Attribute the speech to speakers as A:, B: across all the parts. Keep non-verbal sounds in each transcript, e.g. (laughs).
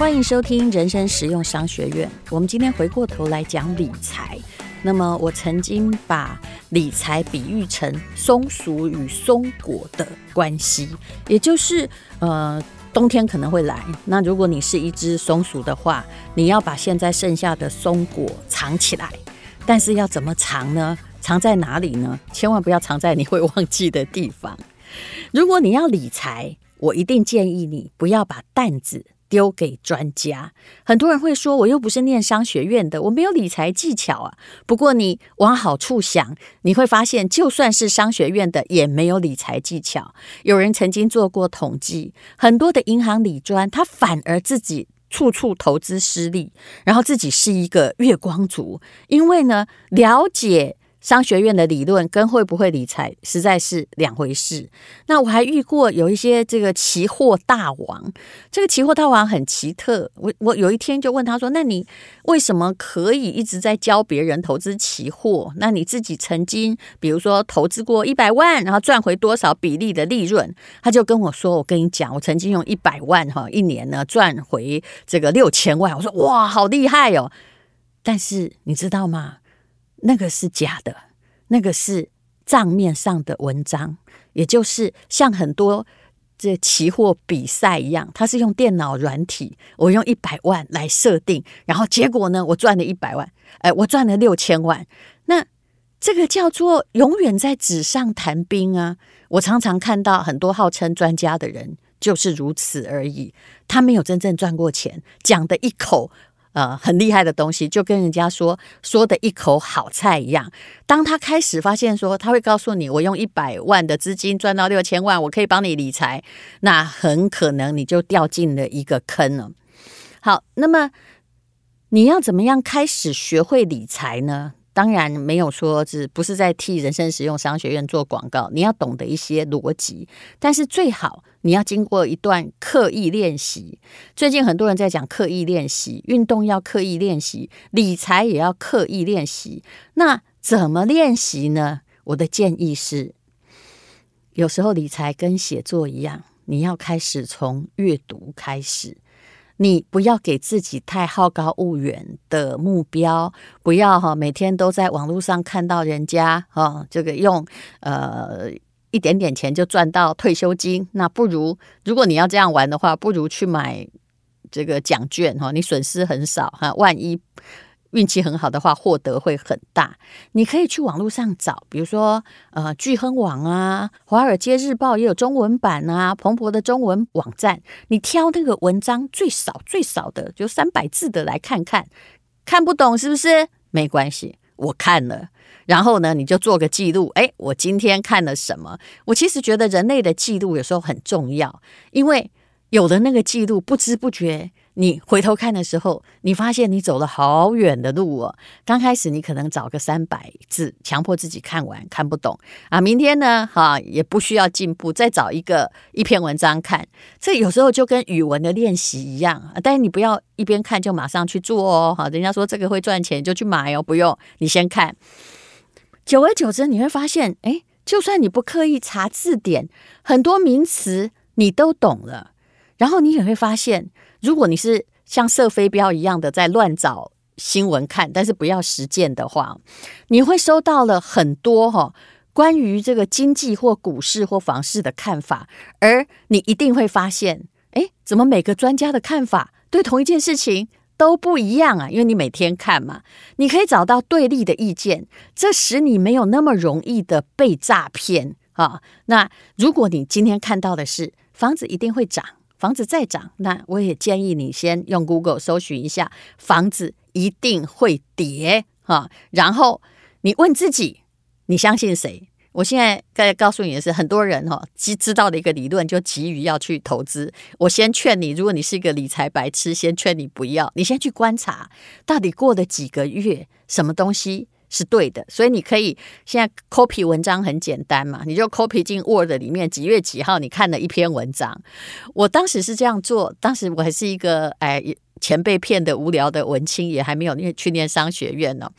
A: 欢迎收听人生实用商学院。我们今天回过头来讲理财。那么，我曾经把理财比喻成松鼠与松果的关系，也就是，呃，冬天可能会来。那如果你是一只松鼠的话，你要把现在剩下的松果藏起来。但是要怎么藏呢？藏在哪里呢？千万不要藏在你会忘记的地方。如果你要理财，我一定建议你不要把担子丢给专家。很多人会说，我又不是念商学院的，我没有理财技巧啊。不过你往好处想，你会发现，就算是商学院的，也没有理财技巧。有人曾经做过统计，很多的银行理专，他反而自己处处投资失利，然后自己是一个月光族，因为呢，了解。商学院的理论跟会不会理财实在是两回事。那我还遇过有一些这个期货大王，这个期货大王很奇特。我我有一天就问他说：“那你为什么可以一直在教别人投资期货？那你自己曾经比如说投资过一百万，然后赚回多少比例的利润？”他就跟我说：“我跟你讲，我曾经用一百万哈一年呢赚回这个六千万。”我说：“哇，好厉害哦！”但是你知道吗？那个是假的，那个是账面上的文章，也就是像很多这期货比赛一样，它是用电脑软体，我用一百万来设定，然后结果呢，我赚了一百万，哎，我赚了六千万，那这个叫做永远在纸上谈兵啊！我常常看到很多号称专家的人就是如此而已，他没有真正赚过钱，讲的一口。呃，很厉害的东西，就跟人家说说的一口好菜一样。当他开始发现说，他会告诉你，我用一百万的资金赚到六千万，我可以帮你理财，那很可能你就掉进了一个坑了。好，那么你要怎么样开始学会理财呢？当然没有说是不是在替人生实用商学院做广告，你要懂得一些逻辑，但是最好你要经过一段刻意练习。最近很多人在讲刻意练习，运动要刻意练习，理财也要刻意练习。那怎么练习呢？我的建议是，有时候理财跟写作一样，你要开始从阅读开始。你不要给自己太好高骛远的目标，不要哈每天都在网络上看到人家哈这个用呃一点点钱就赚到退休金，那不如如果你要这样玩的话，不如去买这个奖券哈，你损失很少哈，万一。运气很好的话，获得会很大。你可以去网络上找，比如说呃，聚亨网啊，《华尔街日报》也有中文版啊，彭博的中文网站，你挑那个文章最少最少的，就三百字的来看看。看不懂是不是？没关系，我看了。然后呢，你就做个记录。诶，我今天看了什么？我其实觉得人类的记录有时候很重要，因为有了那个记录，不知不觉。你回头看的时候，你发现你走了好远的路哦。刚开始你可能找个三百字，强迫自己看完，看不懂啊。明天呢，哈，也不需要进步，再找一个一篇文章看。这有时候就跟语文的练习一样，但是你不要一边看就马上去做哦。哈，人家说这个会赚钱，就去买哦，不用，你先看。久而久之，你会发现，诶，就算你不刻意查字典，很多名词你都懂了。然后你也会发现。如果你是像射飞镖一样的在乱找新闻看，但是不要实践的话，你会收到了很多哈关于这个经济或股市或房市的看法，而你一定会发现，哎，怎么每个专家的看法对同一件事情都不一样啊？因为你每天看嘛，你可以找到对立的意见，这使你没有那么容易的被诈骗啊。那如果你今天看到的是房子一定会涨。房子再涨，那我也建议你先用 Google 搜寻一下，房子一定会跌哈。然后你问自己，你相信谁？我现在该告诉你的是，很多人哈，知知道的一个理论，就急于要去投资。我先劝你，如果你是一个理财白痴，先劝你不要，你先去观察，到底过了几个月，什么东西。是对的，所以你可以现在 copy 文章很简单嘛，你就 copy 进 Word 里面几月几号你看了一篇文章。我当时是这样做，当时我还是一个哎钱被骗的无聊的文青，也还没有念去念商学院呢。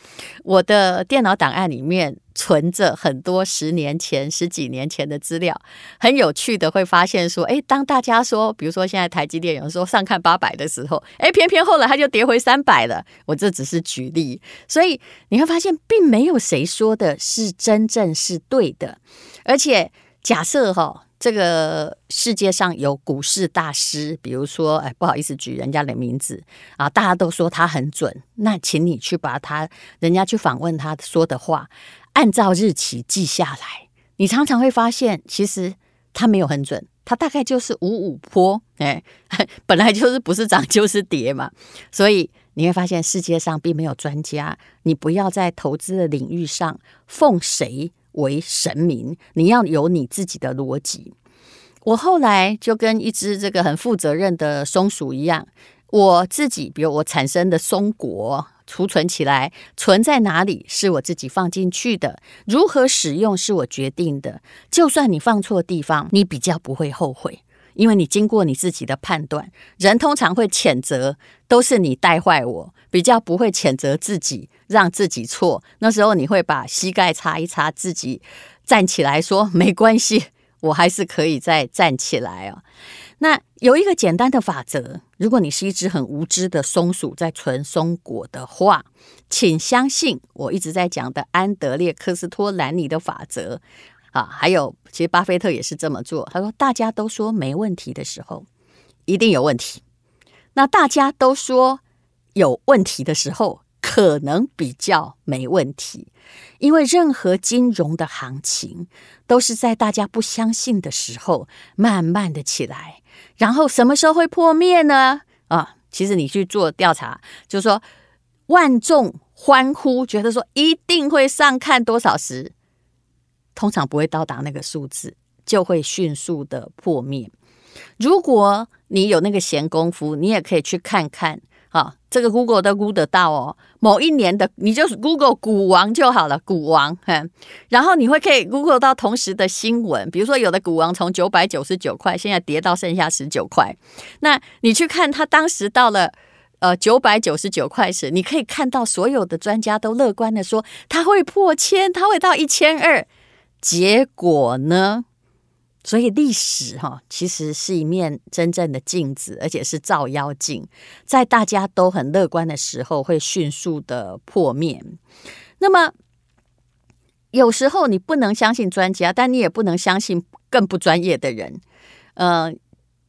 A: 我的电脑档案里面存着很多十年前、十几年前的资料，很有趣的会发现说，诶，当大家说，比如说现在台积电有人说上看八百的时候，诶，偏偏后来它就跌回三百了。我这只是举例，所以你会发现，并没有谁说的是真正是对的，而且假设哈。这个世界上有股市大师，比如说，哎，不好意思举人家的名字啊，大家都说他很准，那请你去把他，人家去访问他说的话，按照日期记下来，你常常会发现，其实他没有很准，他大概就是五五坡，哎，(laughs) 本来就是不是涨就是跌嘛，所以你会发现世界上并没有专家，你不要在投资的领域上奉谁为神明，你要有你自己的逻辑。我后来就跟一只这个很负责任的松鼠一样，我自己，比如我产生的松果储存起来，存在哪里是我自己放进去的，如何使用是我决定的。就算你放错地方，你比较不会后悔，因为你经过你自己的判断。人通常会谴责，都是你带坏我，比较不会谴责自己，让自己错。那时候你会把膝盖擦一擦，自己站起来说没关系。(laughs) 我还是可以再站起来哦。那有一个简单的法则：如果你是一只很无知的松鼠在存松果的话，请相信我一直在讲的安德烈·科斯托兰尼的法则啊。还有，其实巴菲特也是这么做。他说：“大家都说没问题的时候，一定有问题；那大家都说有问题的时候，可能比较没问题。”因为任何金融的行情都是在大家不相信的时候慢慢的起来，然后什么时候会破灭呢？啊，其实你去做调查，就是说万众欢呼，觉得说一定会上看多少时，通常不会到达那个数字，就会迅速的破灭。如果你有那个闲工夫，你也可以去看看。啊，这个 Google 都估得到哦。某一年的，你就是 Google 股王就好了，股王。哼，然后你会可以 Google 到同时的新闻，比如说有的股王从九百九十九块，现在跌到剩下十九块。那你去看他当时到了呃九百九十九块时，你可以看到所有的专家都乐观的说他会破千，他会到一千二。结果呢？所以历史哈，其实是一面真正的镜子，而且是照妖镜，在大家都很乐观的时候，会迅速的破灭。那么有时候你不能相信专家，但你也不能相信更不专业的人。呃，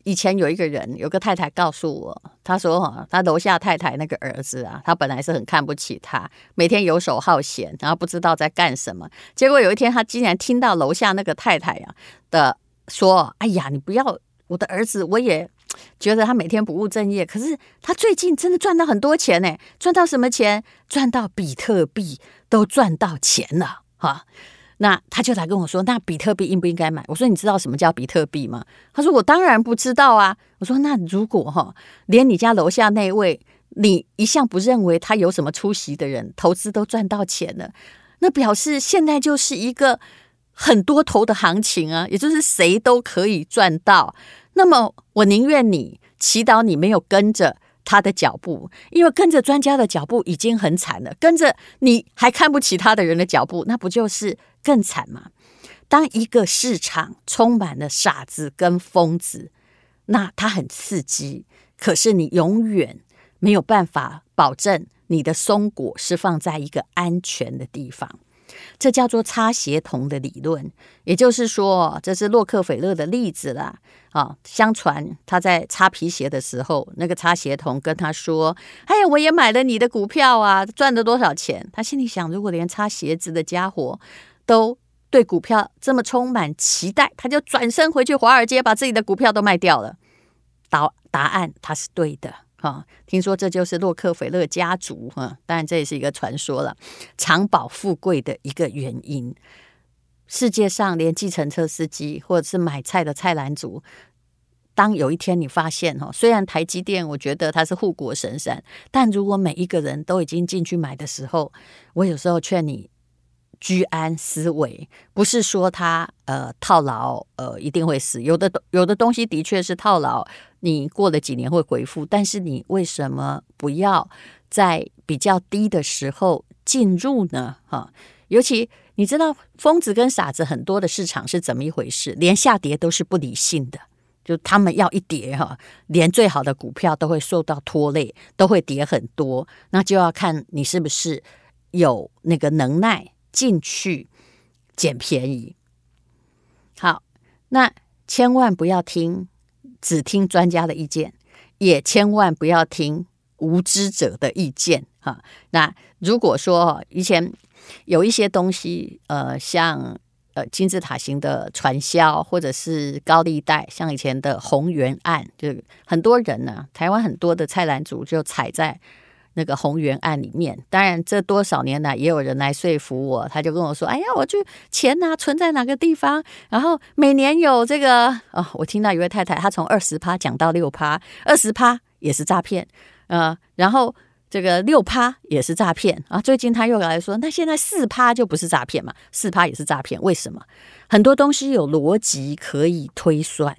A: 以前有一个人，有个太太告诉我，他说哈，他楼下太太那个儿子啊，他本来是很看不起他，每天游手好闲，然后不知道在干什么。结果有一天，他竟然听到楼下那个太太啊的。说：“哎呀，你不要我的儿子，我也觉得他每天不务正业。可是他最近真的赚到很多钱呢，赚到什么钱？赚到比特币都赚到钱了哈。那他就来跟我说：那比特币应不应该买？我说：你知道什么叫比特币吗？他说：我当然不知道啊。我说：那如果哈，连你家楼下那位你一向不认为他有什么出息的人，投资都赚到钱了，那表示现在就是一个。”很多头的行情啊，也就是谁都可以赚到。那么我宁愿你祈祷你没有跟着他的脚步，因为跟着专家的脚步已经很惨了，跟着你还看不起他的人的脚步，那不就是更惨吗？当一个市场充满了傻子跟疯子，那它很刺激，可是你永远没有办法保证你的松果是放在一个安全的地方。这叫做擦鞋童的理论，也就是说，这是洛克菲勒的例子啦。啊，相传他在擦皮鞋的时候，那个擦鞋童跟他说：“哎呀，我也买了你的股票啊，赚了多少钱？”他心里想：如果连擦鞋子的家伙都对股票这么充满期待，他就转身回去华尔街，把自己的股票都卖掉了。答答案，他是对的。哈，听说这就是洛克菲勒家族哈，当然这也是一个传说了，长保富贵的一个原因。世界上连计程车司机或者是买菜的菜篮族，当有一天你发现哈，虽然台积电我觉得它是护国神山，但如果每一个人都已经进去买的时候，我有时候劝你居安思危，不是说他呃套牢呃一定会死，有的有的东西的确是套牢，你过了几年会恢复，但是你为什么不要在比较低的时候进入呢？哈，尤其你知道疯子跟傻子很多的市场是怎么一回事？连下跌都是不理性的，就他们要一跌哈，连最好的股票都会受到拖累，都会跌很多，那就要看你是不是有那个能耐进去捡便宜。好，那千万不要听，只听专家的意见，也千万不要听无知者的意见哈。那如果说以前有一些东西，呃，像呃金字塔型的传销，或者是高利贷，像以前的红源案，就很多人呢，台湾很多的菜篮族就踩在。那个鸿源案里面，当然这多少年来也有人来说服我，他就跟我说：“哎呀，我就钱呐、啊、存在哪个地方，然后每年有这个哦。”我听到一位太太，她从二十趴讲到六趴，二十趴也是诈骗，呃，然后这个六趴也是诈骗啊。最近他又来说，那现在四趴就不是诈骗嘛？四趴也是诈骗，为什么？很多东西有逻辑可以推算。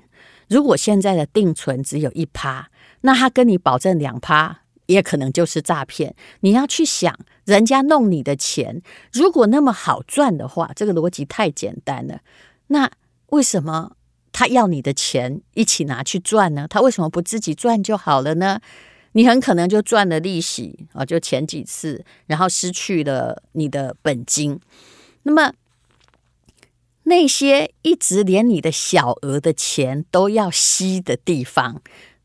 A: 如果现在的定存只有一趴，那他跟你保证两趴。也可能就是诈骗。你要去想，人家弄你的钱，如果那么好赚的话，这个逻辑太简单了。那为什么他要你的钱一起拿去赚呢？他为什么不自己赚就好了呢？你很可能就赚了利息啊，就前几次，然后失去了你的本金。那么那些一直连你的小额的钱都要吸的地方。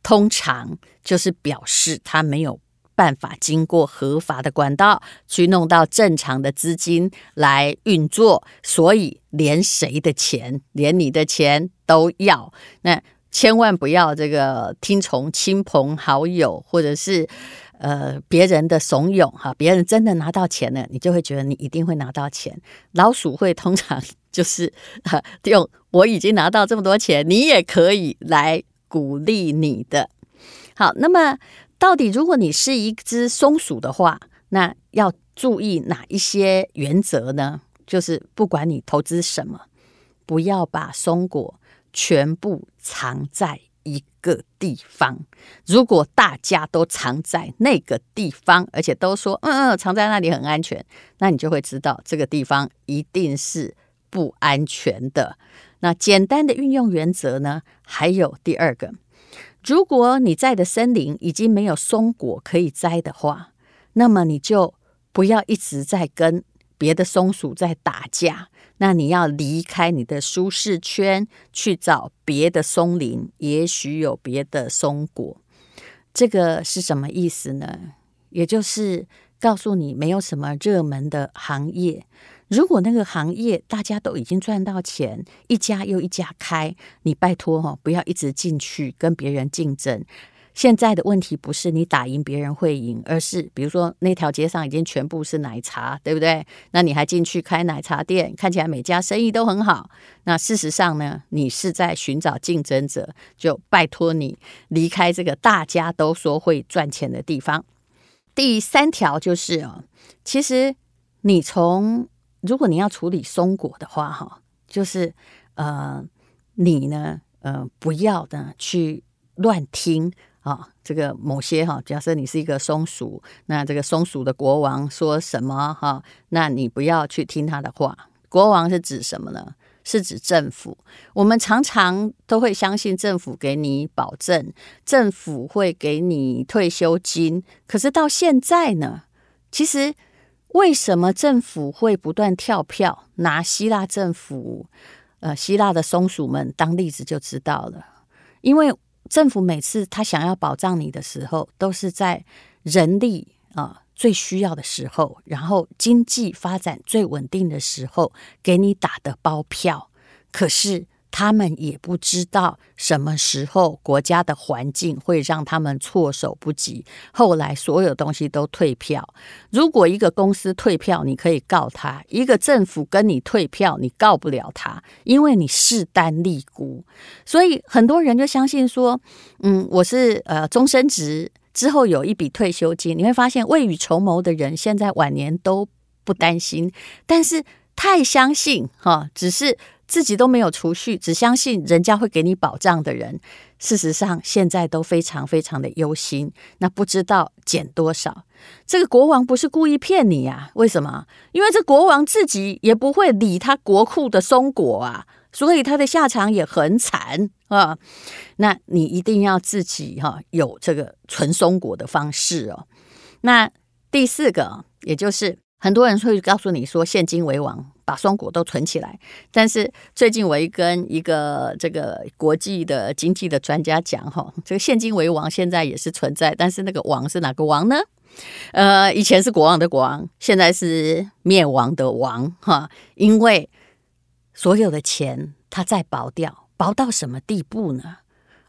A: 通常就是表示他没有办法经过合法的管道去弄到正常的资金来运作，所以连谁的钱，连你的钱都要。那千万不要这个听从亲朋好友或者是呃别人的怂恿哈，别人真的拿到钱了，你就会觉得你一定会拿到钱。老鼠会通常就是用 (laughs) 我已经拿到这么多钱，你也可以来。(laughs) 鼓励你的。好，那么到底如果你是一只松鼠的话，那要注意哪一些原则呢？就是不管你投资什么，不要把松果全部藏在一个地方。如果大家都藏在那个地方，而且都说嗯嗯，藏在那里很安全，那你就会知道这个地方一定是不安全的。那简单的运用原则呢？还有第二个，如果你在的森林已经没有松果可以摘的话，那么你就不要一直在跟别的松鼠在打架。那你要离开你的舒适圈，去找别的松林，也许有别的松果。这个是什么意思呢？也就是告诉你，没有什么热门的行业。如果那个行业大家都已经赚到钱，一家又一家开，你拜托哈，不要一直进去跟别人竞争。现在的问题不是你打赢别人会赢，而是比如说那条街上已经全部是奶茶，对不对？那你还进去开奶茶店，看起来每家生意都很好。那事实上呢，你是在寻找竞争者，就拜托你离开这个大家都说会赚钱的地方。第三条就是哦，其实你从如果你要处理松果的话，哈，就是呃，你呢，呃，不要呢去乱听啊，这个某些哈，假设你是一个松鼠，那这个松鼠的国王说什么哈，那你不要去听他的话。国王是指什么呢？是指政府。我们常常都会相信政府给你保证，政府会给你退休金，可是到现在呢，其实。为什么政府会不断跳票？拿希腊政府，呃，希腊的松鼠们当例子就知道了。因为政府每次他想要保障你的时候，都是在人力啊、最需要的时候，然后经济发展最稳定的时候给你打的包票。可是。他们也不知道什么时候国家的环境会让他们措手不及。后来所有东西都退票。如果一个公司退票，你可以告他；一个政府跟你退票，你告不了他，因为你势单力孤。所以很多人就相信说，嗯，我是呃终身职之后有一笔退休金。你会发现未雨绸缪的人现在晚年都不担心，但是。太相信哈，只是自己都没有储蓄，只相信人家会给你保障的人，事实上现在都非常非常的忧心。那不知道减多少？这个国王不是故意骗你呀？为什么？因为这国王自己也不会理他国库的松果啊。所以他的下场也很惨啊！那你一定要自己哈有这个存松果的方式哦。那第四个，也就是很多人会告诉你说，现金为王，把双股都存起来。但是最近我一跟一个这个国际的经济的专家讲哈，这个现金为王现在也是存在，但是那个王是哪个王呢？呃，以前是国王的国王，现在是灭亡的亡哈，因为。所有的钱，他再薄掉，薄到什么地步呢？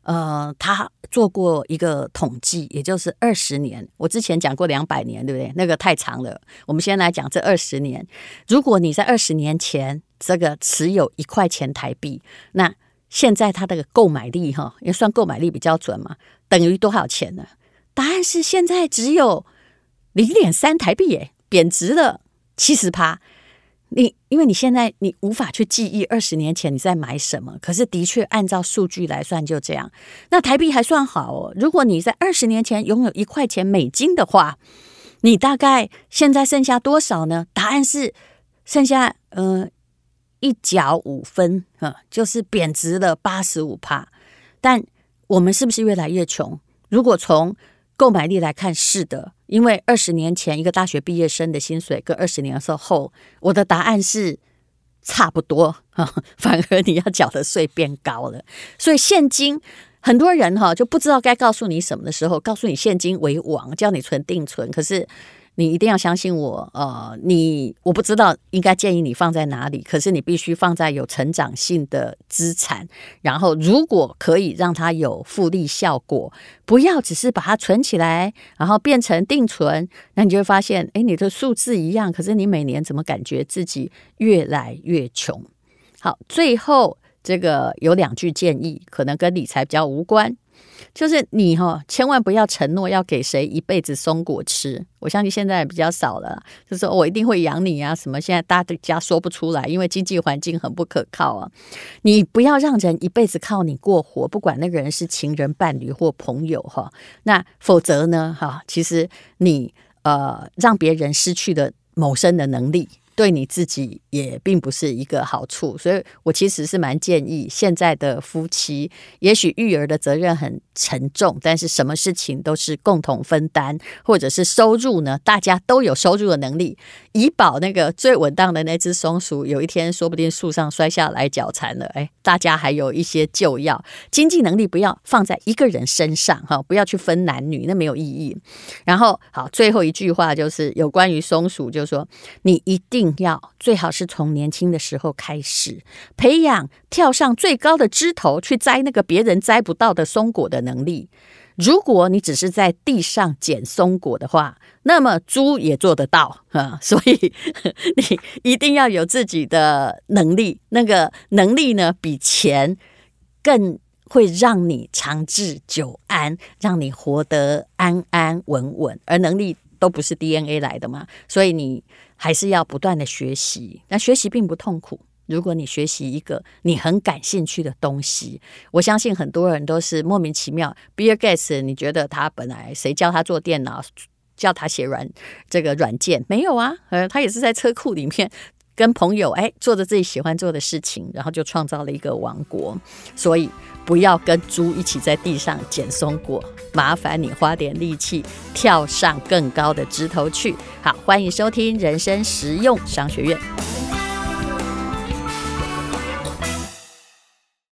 A: 呃，他做过一个统计，也就是二十年。我之前讲过两百年，对不对？那个太长了。我们先来讲这二十年。如果你在二十年前这个持有一块钱台币，那现在它的购买力哈，也算购买力比较准嘛，等于多少钱呢？答案是现在只有零点三台币，耶，贬值了七十趴。你因为你现在你无法去记忆二十年前你在买什么，可是的确按照数据来算就这样。那台币还算好哦。如果你在二十年前拥有一块钱美金的话，你大概现在剩下多少呢？答案是剩下呃一角五分啊，就是贬值了八十五趴。但我们是不是越来越穷？如果从购买力来看，是的。因为二十年前一个大学毕业生的薪水跟二十年后，我的答案是差不多哈，(laughs) 反而你要缴的税变高了。所以现金很多人哈就不知道该告诉你什么的时候，告诉你现金为王，叫你存定存，可是。你一定要相信我，呃，你我不知道应该建议你放在哪里，可是你必须放在有成长性的资产，然后如果可以让它有复利效果，不要只是把它存起来，然后变成定存，那你就会发现，哎，你的数字一样，可是你每年怎么感觉自己越来越穷？好，最后这个有两句建议，可能跟理财比较无关。就是你哈，千万不要承诺要给谁一辈子松果吃。我相信现在比较少了，就是我一定会养你啊什么。现在大家说不出来，因为经济环境很不可靠啊。你不要让人一辈子靠你过活，不管那个人是情人、伴侣或朋友哈。那否则呢哈，其实你呃让别人失去了谋生的能力。对你自己也并不是一个好处，所以我其实是蛮建议现在的夫妻，也许育儿的责任很沉重，但是什么事情都是共同分担，或者是收入呢，大家都有收入的能力，以保那个最稳当的那只松鼠，有一天说不定树上摔下来脚残了，哎，大家还有一些救药，经济能力不要放在一个人身上哈，不要去分男女，那没有意义。然后好，最后一句话就是有关于松鼠，就说你一定。要最好是从年轻的时候开始培养跳上最高的枝头去摘那个别人摘不到的松果的能力。如果你只是在地上捡松果的话，那么猪也做得到啊！所以 (laughs) 你一定要有自己的能力，那个能力呢，比钱更会让你长治久安，让你活得安安稳稳。而能力都不是 DNA 来的嘛，所以你。还是要不断的学习，那学习并不痛苦。如果你学习一个你很感兴趣的东西，我相信很多人都是莫名其妙。Bill Gates，你觉得他本来谁教他做电脑，教他写软这个软件？没有啊，呃，他也是在车库里面。跟朋友哎，做着自己喜欢做的事情，然后就创造了一个王国。所以不要跟猪一起在地上捡松果，麻烦你花点力气跳上更高的枝头去。好，欢迎收听人生实用商学院。